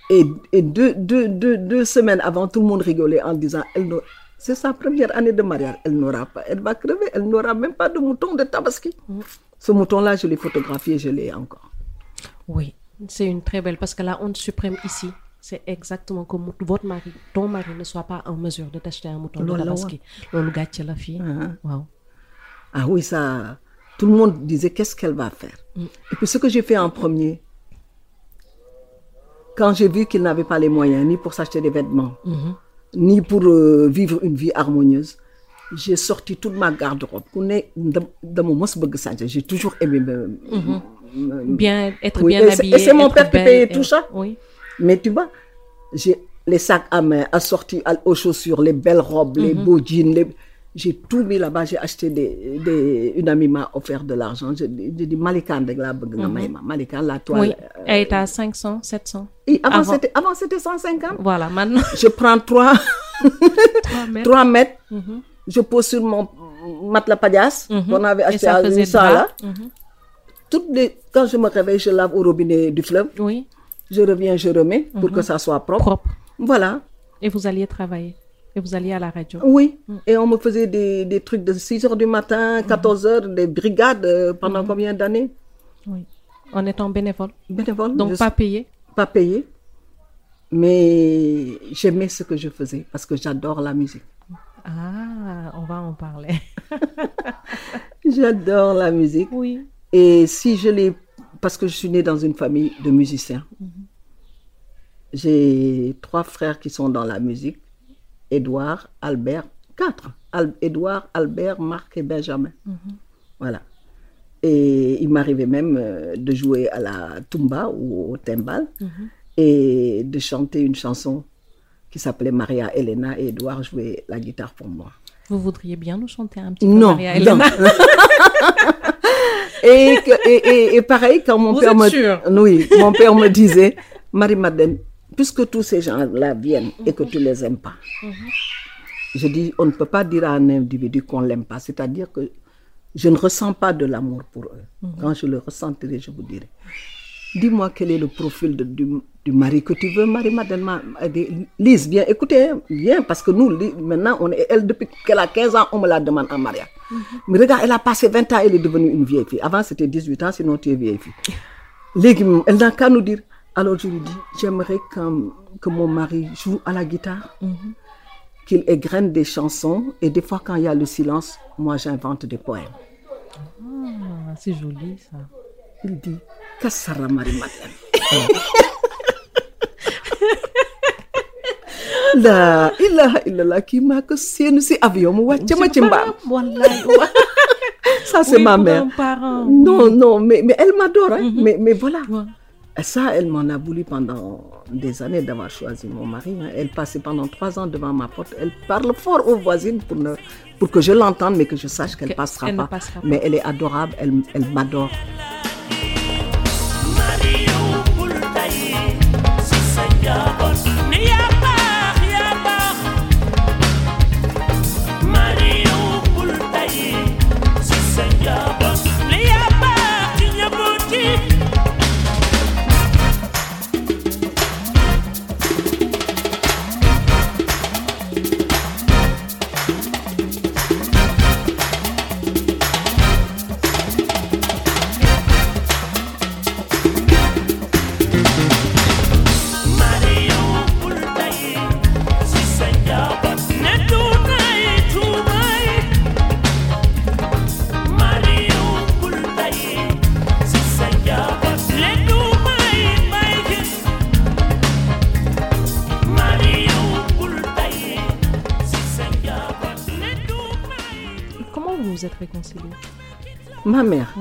Et, et deux, deux, deux, deux semaines avant, tout le monde rigolait en disant, elle c'est sa première année de mariage. Elle n'aura pas, elle va crever, elle n'aura même pas de mouton de tabaski. Ce mouton-là, je l'ai photographié, je l'ai encore. Oui, c'est une très belle parce que la honte suprême ici, c'est exactement comme votre mari, ton mari ne soit pas en mesure de t'acheter un mouton de tabaski. La fille. Waaw. Ah oui, ça. Tout le monde disait qu'est-ce qu'elle va faire? Et puis ce que j'ai fait en premier, quand j'ai vu qu'il n'avait pas les moyens ni pour s'acheter des vêtements, ni pour euh, vivre une vie harmonieuse, j'ai sorti toute ma garde-robe. J'ai toujours aimé me- me- Bien, être Oui, bien et c'est- habillé. et c'est mon père qui payait tout ça. Oui. Mais tu vois, j'ai les sacs à main assortis aux chaussures, les belles robes, les beaux jeans. les- J'ai tout mis là-bas. J'ai acheté des, des... Une amie m'a offert de l'argent. J'ai dit Malikan de la ma. Malikan, la toile. Oui. euh, Elle est à 500, 700. et avant, avant. c'était avant, c'était 150. Voilà, maintenant. Je prends trois, 3 mètres. 3 mètres. Je pose sur mon matelas padias qu'on avait Et acheté à. Mhm. Toutes les... Quand je me réveille, je lave au robinet du fleuve. Oui, Je reviens, je remets pour que ça soit propre. propre. Voilà. Et vous alliez travailler. Et vous alliez à la radio. Oui, et on me faisait des, des trucs de 6 heures du matin, 14 heures, des brigades euh, pendant combien d'années? Oui. En étant bénévole. Bénévole. Donc pas payé. pas payé. Mais j'aimais ce que je faisais parce que j'adore la musique. Ah, on va en parler. J'adore la musique. Oui. Et si je l'ai... Parce que je suis née dans une famille de musiciens. J'ai trois frères qui sont dans la musique. Édouard, Albert, quatre. Al- Édouard, Albert, Marc et Benjamin. Voilà. Et il m'arrivait même euh, de jouer à la tumba ou au timbal et de chanter une chanson qui s'appelait Maria Elena et Édouard jouait la guitare pour moi. Vous voudriez bien nous chanter un petit peu Non, Maria non. Elena et, que- et, et- et pareil, quand mon Vous père êtes me, sûre oui, mon père me disait, Marie-Madeleine, puisque tous ces gens-là viennent et que tu les aimes pas, je dis, on ne peut pas dire à un individu qu'on l'aime pas. C'est-à-dire que je ne ressens pas de l'amour pour eux. Quand je le ressentirai, je vous dirai. dis-moi quel est le profil du, mari que tu veux, Marie-Madeleine. Dit, Lise, viens, écoutez, hein, viens, parce que nous, maintenant, on est, elle, depuis qu'elle a 15 ans, on me la demande en mariage. Mais regarde, elle a passé 20 ans, elle est devenue une vieille fille. Avant, c'était 18 ans, sinon tu es vieille fille. Elle n'a qu'à nous dire. Alors je lui dis, j'aimerais que mon mari joue à la guitare, qu'il égrène des chansons, et des fois, quand il y a le silence, moi, j'invente des poèmes. Ah, c'est joli ça. Il dit, Kassara Marie-Madeleine. La ilaha illallah kii maa ko séenu si avion mu wàcc ma ci mbaam. Ça, c'est Oui, ma mère. Non, non, mais, mais elle m'adore. hein. mais, mais voilà. Ouais. Ça, elle m'en a voulu pendant des années d'avoir choisi mon mari. hein. Elle passait pendant trois ans devant ma porte. Elle parle fort aux voisines pour, ne- pour que je l'entende, mais que je sache qu'elle Que- passera elle ne pas. passera pas. Mais elle est adorable, elle, elle m'adore. Mère.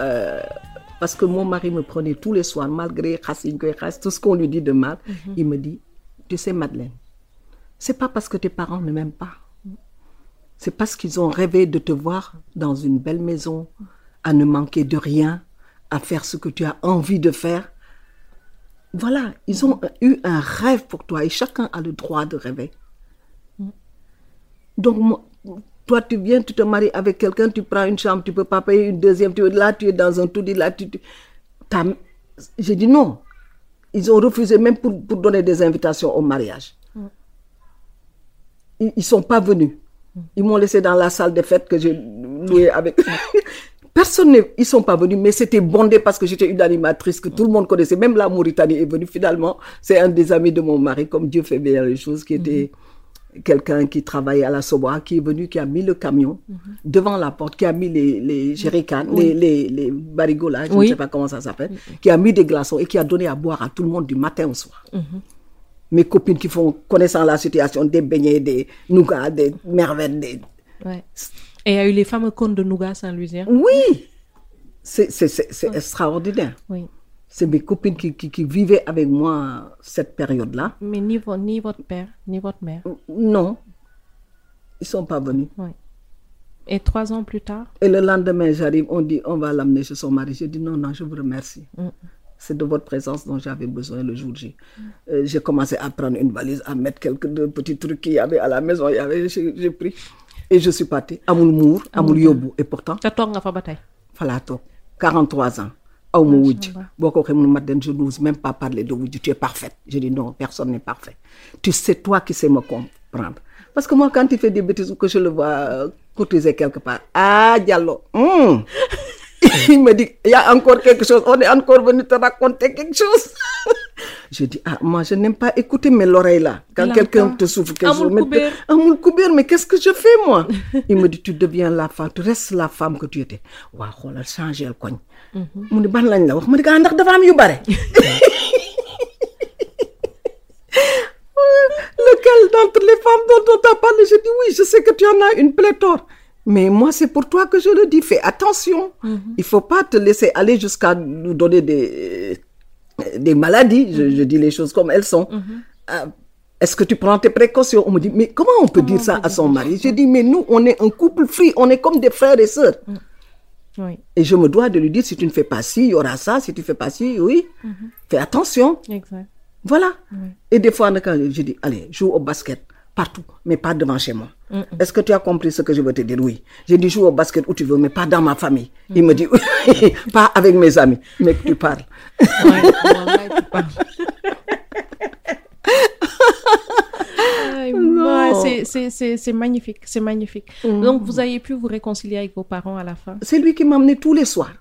Euh, parce que mon mari me prenait tous les soirs, malgré tout ce qu'on lui dit de mal, il me dit, tu sais Madeleine, c'est pas parce que tes parents ne m'aiment pas. C'est parce qu'ils ont rêvé de te voir dans une belle maison, à ne manquer de rien, à faire ce que tu as envie de faire. Voilà, ils ont eu un rêve pour toi et chacun a le droit de rêver. Donc, moi- toi, tu viens, tu te maries avec quelqu'un, tu prends une chambre, tu peux pas payer une deuxième, tu, là, tu es dans un tout dit, là, tu... J'ai dit non. Ils ont refusé même pour, pour donner des invitations au mariage. Ils ne sont pas venus. Ils m'ont laissé dans la salle des fêtes que j'ai louée avec... Personne ne... Ils sont pas venus, mais c'était bondé parce que j'étais une animatrice que tout le monde connaissait. Même la Mauritanie est venue finalement. C'est un des amis de mon mari, comme Dieu fait bien les choses, qui était quelqu'un qui travaillait à la Soboa, qui est venu, qui a mis le camion devant la porte, qui a mis les, les jerrycans, les, les, les barigots là, je Oui. ne sais pas comment ça s'appelle, qui a mis des glaçons et qui a donné à boire à tout le monde du matin au soir. Mes copines qui font, connaissant la situation, des beignets, des nougats, des merveilles, des... Ouais. Et il y a eu les fameux cônes de nougat Saint-Louisien. Oui C'est c'est extraordinaire. Oui. C'est mes copines qui, qui, qui vivaient avec moi cette période-là. Mais ni, vo- ni votre père, ni votre mère? Non, ils sont pas venus. Oui. Et trois ans plus tard, Et le lendemain, j'arrive, on dit, on va l'amener chez son mari. Je dis, non, non, je vous remercie. C'est de votre présence dont j'avais besoin le jour J. Euh, j'ai commencé à prendre une valise, à mettre quelques petits trucs qu'il y avait à la maison. Il y avait, j'ai, pris. Et je suis partie. Amoul Mour, Amoul Yobu. Et pourtant, te toog nga fa ba tey? Falato, 43 ans. Aw ma wujj. Boo ko waxee mu ne Madeleine je n'ose même pas parler de wujj. Tu es parfaite. Je dis non personne n'est parfait. Tu sais toi qui sais me comprendre. Parce que moi quand il fait des bêtises ou que je le vois euh, courtiser quelque part ah Diallo hum. il me dit il y a encore quelque chose. On est encore venu te raconter quelque chose. Je dis ah moi je n'aime pas écouter mais l'oreille là. Quand quelqu'un te souffle quelque Amul chose Koubir, mais qu'est-ce que je fais moi? Il me dit, tu deviens la femme, tu restes la femme que tu étais. Waaw xoolal changé le koñ. Mu ne ban lañ la wax? Ma ah ndax dafa am yu bare. Lequel d'entre les femmes dont on t'a parlé Je dis oui, je sais que tu en as une pléthore. Mais moi, c'est pour toi que je le dis. Fais attention. Il faut pas te laisser aller jusqu'à nous donner des, des maladies. Je, je dis les choses comme elles sont. Ah, Est-ce que tu prends tes précautions? On me dit, mais comment on peut dire ça à son mari? Je dis, mais nous, on est un couple free, on est comme des frères et sœurs. Oui, Et je me dois de lui dire, si tu ne fais pas ci, il y aura ça, si tu fais pas ci, oui, fais attention. exact. Voilà. Et des fois, quand je dis, allez, joue au basket. partout, mais pas devant chez moi. Est-ce que tu as compris ce que je veux te dire? Oui. J'ai dit joue au basket où tu veux, mais pas dans ma famille. Il me dit oui, pas avec mes amis, mais que tu parles. Ouais, tu parles. C'est- magnifique, c'est magnifique. Donc, vous avez pu vous réconcilier avec vos parents à la fin, C'est lui qui m'emmenait tous les soirs.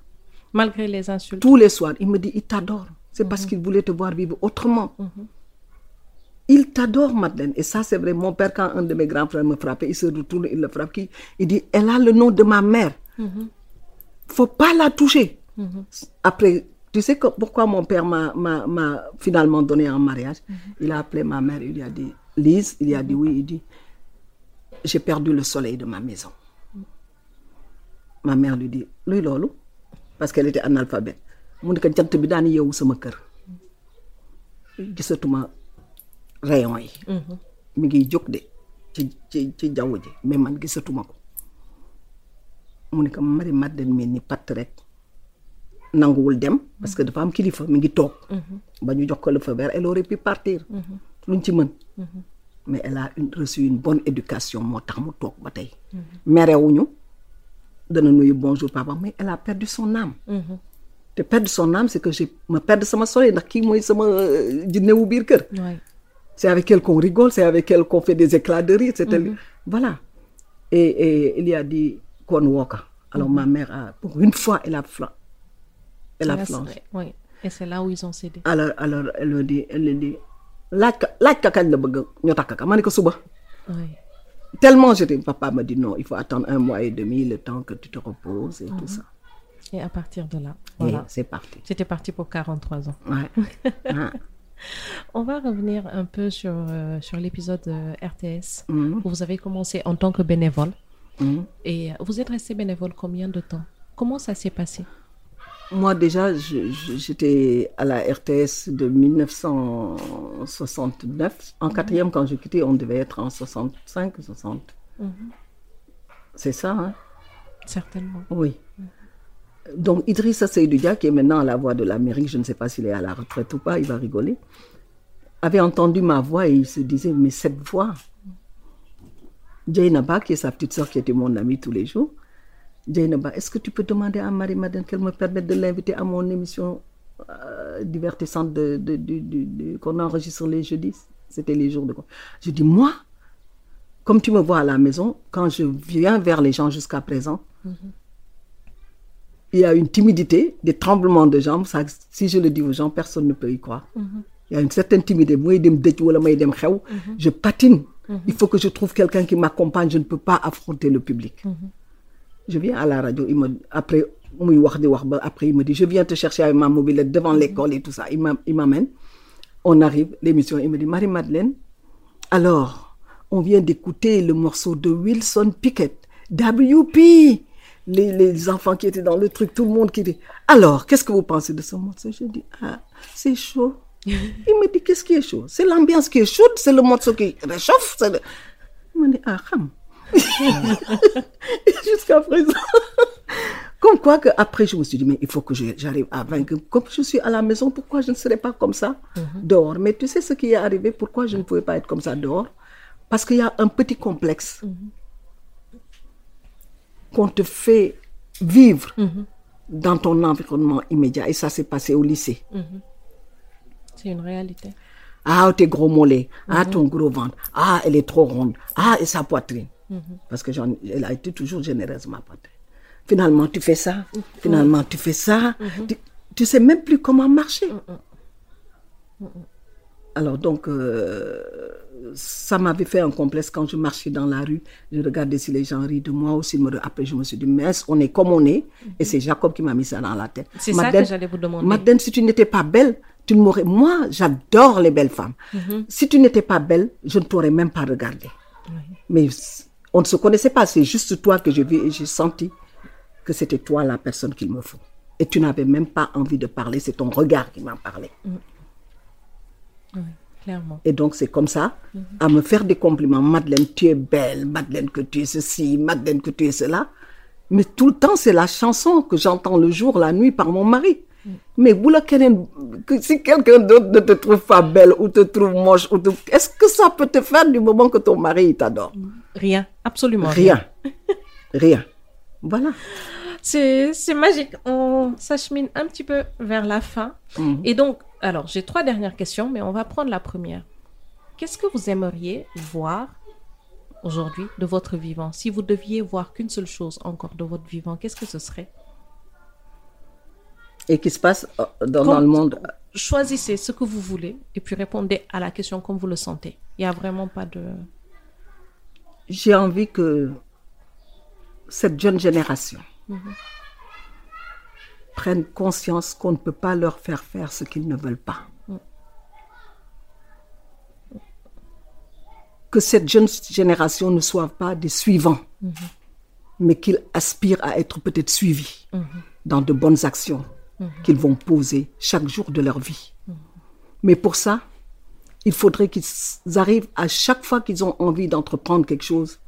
malgré les insultes? Tous les soirs. Il me dit il t'adore. C'est parce qu'il voulait te voir vivre autrement. Il t'adore, Madeleine. Et ça, c'est vrai. Mon père, quand un de mes grands frères me frappait, il se retourne, il le frappe. qui- Il dit Elle a le nom de ma mère. faut pas la toucher. Après, tu sais que- pourquoi mon père m'a- m'a m'a finalement donné en mariage? Il a appelé ma mère, il lui a dit Lise, il a dit oui, il dit J'ai perdu le soleil de ma maison. Ma mère lui dit Lui, lolo Parce qu'elle était analphabète. mu ne ko jant bi daan yeewu sama kër. Gisatuma rayon yi. Mi ngi jóg de ci ci ci jaww ji mais man gisatuma ko. Mu ne ko Marie Madeleine mel ni patt rek. Nanguwul dem parce que dafa am kilifa mi ngi toog. Ba ñu jox ko le feu vert elle aurait pu partir luñ ci mën mais elle a une- reçu une bonne éducation moo tax mu toog ba tey merewuñu dana nuyu bonjour papa mais elle a perdu son âme te perdre son âme c'est que je me perdre sama soleil ndax kii mooy sama euh, jinnewu biir kër c'est avec elle qu'on rigole, c'est avec elle qu'on fait des éclats de rire. C'était Voilà. Et, et il y a dit qu'on walk. Alors ma mère, a, pour une fois, elle a, flan- elle a flanché. c'est- ouais. Et c'est là où ils ont cédé. Alors, alors elle dit, elle dit, laaj ka laaj ka kañ la bëgg ñu takk ka ma ne ko suba Ouais. tellement j'étais papa me dit non il faut attendre un mois et demi le temps que tu te reposes et tout ça Et à partir de là, voilà. c'est parti C'était parti pour 43 ans. ouais. Ah. On va revenir un peu sur, euh, sur l'épisode euh, RTS Mhm. où vous avez commencé en tant que bénévole. Mhm. Et vous êtes resté bénévole combien de temps? Comment ça s'est passé? Moi, déjà, j'étais à la RTS de 1969. En quatrième, quand j'ai quitté, on devait être en 65, 60. C'est ça, hein? Certainement. Oui. Donc, Idrissa Seydoudia, qui est maintenant à la voix de l'Amérique, je ne sais pas s'il est à la retraite ou pas, il va rigoler, avait entendu ma voix et il se disait, mais cette voix, Jainaba, qui est sa petite soeur, qui était mon amie tous les jours, Jainaba, est-ce que tu peux demander à Marie-Madeleine qu'elle me permette de l'inviter à mon émission euh, divertissante de, de- de- qu'on enregistre les jeudis? C'était les jours de quoi? Je dis, moi, comme tu me vois à la maison, quand je viens vers les gens jusqu'à présent, il y a une timidité, des tremblements de jambes. Ça, si je le dis aux gens, personne ne peut y croire. Il y a une certaine timidité. Xew, je patine. Il faut que je trouve quelqu'un qui m'accompagne. Je ne peux pas affronter le public. Je viens à la radio. Il me, après, après, il me dit, je viens te chercher avec ma mobilette devant l'école et tout ça. Il m'a- il m'amène. On arrive, l'émission. Il me dit, Marie-Madeleine, alors, on vient d'écouter le morceau de Wilson Pickett, WP. Les, les enfants qui étaient dans le truc, tout le monde qui dit Alors, qu'est-ce que vous pensez de ce morceau? Je dis Ah, c'est chaud. Il me dit Qu'est-ce qui est chaud? C'est l'ambiance qui est chaude, c'est le morceau qui réchauffe. Le... Il me dit Ah, ham. Jusqu'à présent. Comme quoi que après je me suis dit mais il faut que j'arrive à vaincre. Comme je suis à la maison, pourquoi je ne serais pas comme ça? Dehors Mais tu sais ce qui est arrivé? Pourquoi je ne pouvais pas être comme ça dehors? Parce qu'il y a un petit complexe qu'on te fait vivre dans ton environnement immédiat. Et ça s'est passé au lycée. C'est une réalité. Ah, tes gros mollets. Ah, ton gros ventre. Ah, elle est trop ronde. Ah, et sa poitrine. Parce que elle a été toujours généreuse, ma poitrine. Finalement, tu fais ça. Finalement, tu fais ça. Tu, tu sais même plus comment marcher. Alors donc, euh, ça m'avait fait un complexe quand je marchais dans la rue. Je regardais si les gens rient de moi ou s'ils me... Après, je me suis dit, mais on est comme on est? Et c'est Jacob qui m'a mis ça dans la tête. C'est ça que j'allais vous demander. Madeleine, si tu n'étais pas belle, tu ne m'aurais... Moi, j'adore les belles femmes. Si tu n'étais pas belle, je ne t'aurais même pas regardé. Mais on ne se connaissait pas. C'est juste toi que j'ai vu et j'ai senti que c'était toi la personne qu'il me faut. Et tu n'avais même pas envie de parler. C'est ton regard qui m'a parlé. Oui, clairement. Et donc, c'est comme ça, à me faire des compliments. Madeleine, tu es belle. Madeleine, que tu es ceci. Madeleine, que tu es cela. Mais tout le temps, c'est la chanson que j'entends le jour, la nuit par mon mari. Mais si quelqu'un d'autre ne te trouve pas belle ou te trouve moche, ou te- est-ce que ça peut te faire du moment que ton mari t'adore? Rien, absolument rien. Rien. Rien. Voilà. C'est c'est magique. On s'achemine un petit peu vers la fin. Mhm. Et donc, alors, j'ai trois dernières questions, mais on va prendre la première. Qu'est-ce que vous aimeriez voir aujourd'hui de votre vivant? Si vous deviez voir qu'une seule chose encore de votre vivant, qu'est-ce que ce serait? Et qui se passe euh, dans, Comme- dans le monde. Choisissez ce que vous voulez et puis répondez à la question comme vous le sentez. Il n'y a vraiment pas de... J'ai envie que cette jeune génération prenne conscience qu'on ne peut pas leur faire faire ce qu'ils ne veulent pas. Que cette jeune génération ne soit pas des suivants, mais qu'ils aspirent à être peut-être suivis dans de bonnes actions qu'ils vont poser chaque jour de leur vie. Mais pour ça, il faudrait qu'ils arrivent à chaque fois qu'ils ont envie d'entreprendre quelque chose,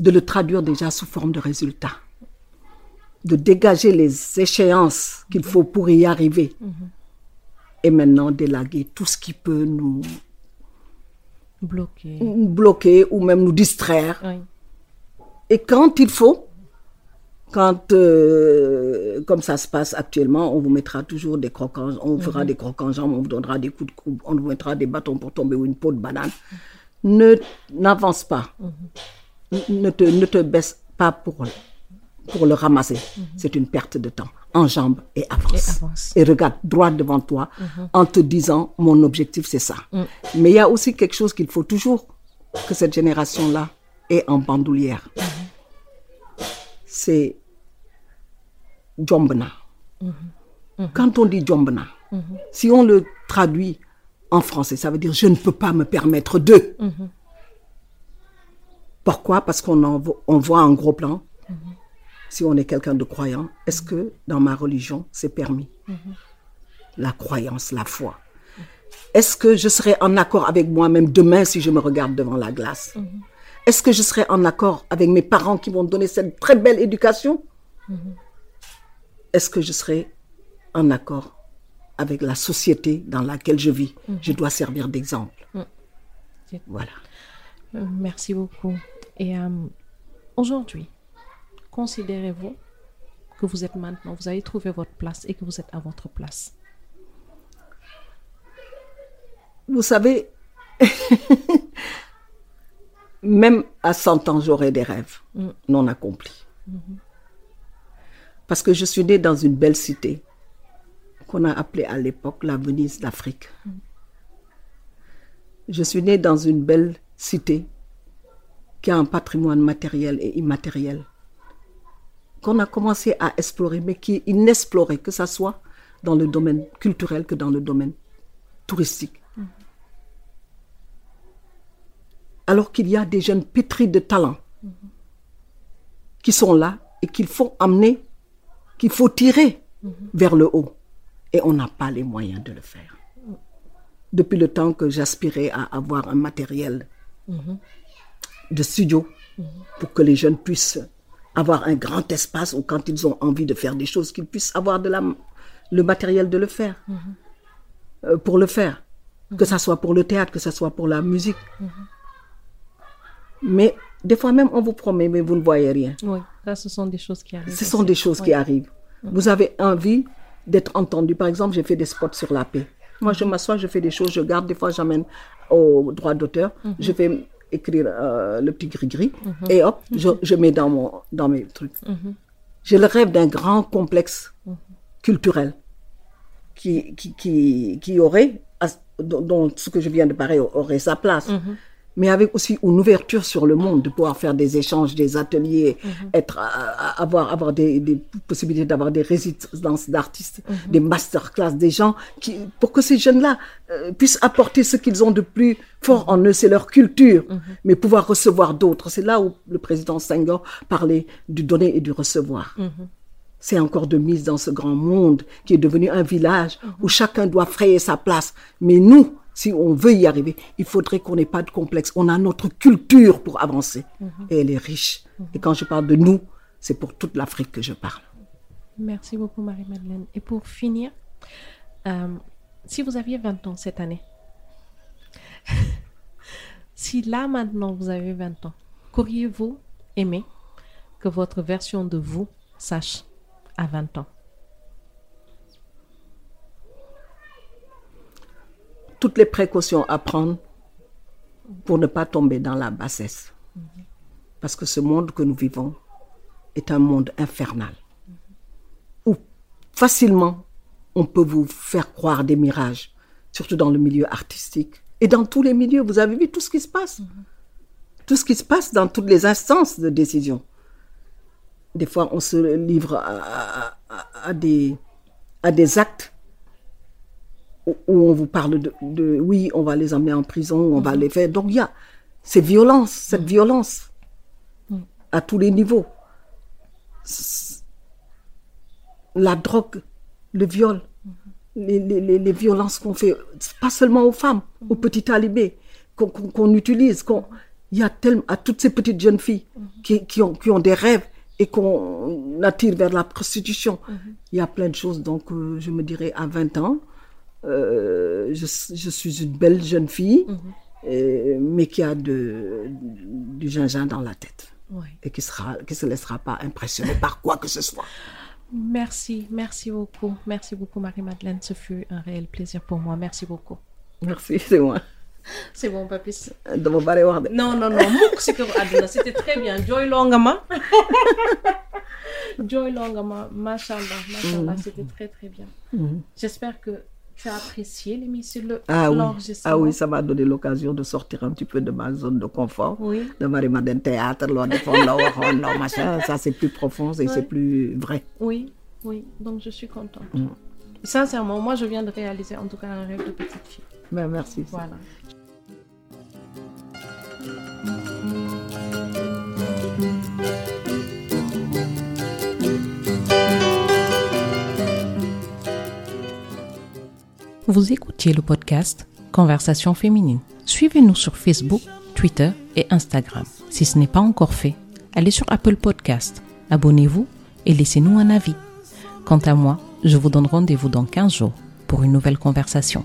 de le traduire déjà sous forme de résultat, de dégager les échéances qu'il faut pour y arriver, et maintenant d'élaguer tout ce qui peut nous Bloqué. bloquer ou même nous distraire. Oui. Et quand il faut, quand, euh, comme ça se passe actuellement, on vous mettra toujours des crocs en, on fera des crocs en jambes, on vous donnera des coups de coupe, on vous mettra des bâtons pour tomber ou une peau de banane. Ne, n'avance pas. Ne te, ne te baisse pas pour, pour le ramasser. C'est une perte de temps. En jambes et avance. Et avance. Et regarde droit devant toi en te disant, mon objectif, c'est ça. Mais il y a aussi quelque chose qu'il faut toujours que cette génération-là ait en bandoulière. C'est Djombna. Quand on dit Djombna, si on le traduit en français, ça veut dire je ne peux pas me permettre de. Pourquoi? Parce qu'on voit en gros plan, si on est quelqu'un de croyant, est-ce que dans ma religion, c'est permis? La croyance, la foi. Est-ce que je serai en accord avec moi-même demain si je me regarde devant la glace? Est-ce que je serai en accord avec mes parents qui m'ont donné cette très belle éducation? Est-ce que je serai en accord avec la société dans laquelle je vis? Je dois servir d'exemple. Voilà. Euh, Merci beaucoup. Et euh, aujourd'hui, considérez-vous que vous êtes maintenant, vous avez trouvé votre place et que vous êtes à votre place? Vous savez, même à 100 ans, j'aurai des rêves non accomplis. Parce que je suis née dans une belle cité qu'on a appelée à l'époque la Venise d'Afrique. Je suis née dans une belle cité qui a un patrimoine matériel et immatériel qu'on a commencé à explorer, mais qui est inexploré, que ce soit dans le domaine culturel que dans le domaine touristique. Alors qu'il y a des jeunes pétris de talent qui sont là et qu'il faut amener, qu'il faut tirer vers le haut. Et on n'a pas les moyens de le faire. Depuis le temps que j'aspirais à avoir un matériel de studio pour que les jeunes puissent avoir un grand espace où quand ils ont envie de faire des choses, qu'ils puissent avoir de la, le matériel de le faire, euh, pour le faire. Que ça soit pour le théâtre, que ça soit pour la musique. Mais des fois même, on vous promet, mais vous ne voyez rien. Oui, ça, ce sont des choses qui arrivent. Ce sont aussi. des choses qui arrivent. Vous avez envie d'être entendu. Par exemple, j'ai fait des spots sur la paix. Moi, je m'assois, je fais des choses, je garde. Des fois, j'amène au droit d'auteur. Je vais écrire euh, le petit gris-gris. Et hop, je, je mets dans, mon, dans mes trucs. J'ai le rêve d'un grand complexe culturel qui, qui, qui, qui aurait, dont ce que je viens de parler aurait sa place. Mais avec aussi une ouverture sur le monde, de pouvoir faire des échanges, des ateliers, être, à- à- avoir, avoir des, des possibilités d'avoir des résidences d'artistes, des masterclass, des gens qui, pour que ces jeunes-là euh, puissent apporter ce qu'ils ont de plus fort en eux, c'est leur culture, mais pouvoir recevoir d'autres. C'est là où le président Senghor parlait du donner et du recevoir. C'est encore de mise dans ce grand monde qui est devenu un village où chacun doit frayer sa place. Mais nous, si on veut y arriver, il faudrait qu'on n'ait pas de complexe. On a notre culture pour avancer et elle est riche. Et quand je parle de nous, c'est pour toute l'Afrique que je parle. Merci beaucoup, Marie-Madeleine. Et pour finir, euh, si vous aviez 20 ans cette année, si là maintenant vous avez 20 ans, qu'auriez-vous aimé que votre version de vous sache à 20 ans? Toutes les précautions à prendre pour ne pas tomber dans la bassesse. Parce que ce monde que nous vivons est un monde infernal. Où facilement on peut vous faire croire des mirages, surtout dans le milieu artistique. Et dans tous les milieux, vous avez vu tout ce qui se passe? Tout ce qui se passe dans toutes les instances de décision. Des fois, on se livre à, à- des, à des actes où, où on vous parle de, de, oui, on va les emmener en prison, on va les faire. Donc, il y a ces violences, cette violence à tous les niveaux. La drogue, le viol, les, les- violences qu'on fait, pas seulement aux femmes, aux petits talibés, qu'on utilise. qu'on- Il y a tellement, à toutes ces petites jeunes filles qui, qui ont, qui ont des rêves et qu'on attire vers la prostitution. Il y a plein de choses. Donc, euh, je me dirais, à 20 ans, euh, je, je suis une belle jeune fille, euh, mais qui a de, du gingembre dans la tête Oui. et qui qui se laissera pas impressionner par quoi que ce soit. Merci, merci beaucoup. Merci beaucoup, Marie-Madeleine. Ce fut un réel plaisir pour moi. Merci beaucoup. Merci, c'est moi. C'est bon, papis. dama bare wax de. Non, non, non. mukk si këru àdduna c'était très bien. jooyloo nga ma. jooyloo nga ma. Macha Allah, macha Allah, c'était très, très bien. J'espère que tu as apprécié l'émission, le- Ah oui. ah oui, ça m'a donné l'occasion de sortir un petit peu de ma zone de confort. Oui. De Marie-Madeleine Théâtre, loo defoon loo waxoon loo machin. Ça, c'est plus profond et c'est plus vrai. Oui, oui. Donc, je suis contente. Sincèrement, moi, je viens de réaliser en tout cas un rêve de petite fille. Mais merci. Voilà. Vous écoutiez le podcast Conversation féminine. Suivez-nous sur Facebook, Twitter et Instagram. Si ce n'est pas encore fait, allez sur Apple Podcast, abonnez-vous et laissez-nous un avis. Quant à moi, je vous donne rendez-vous dans 15 jours pour une nouvelle conversation.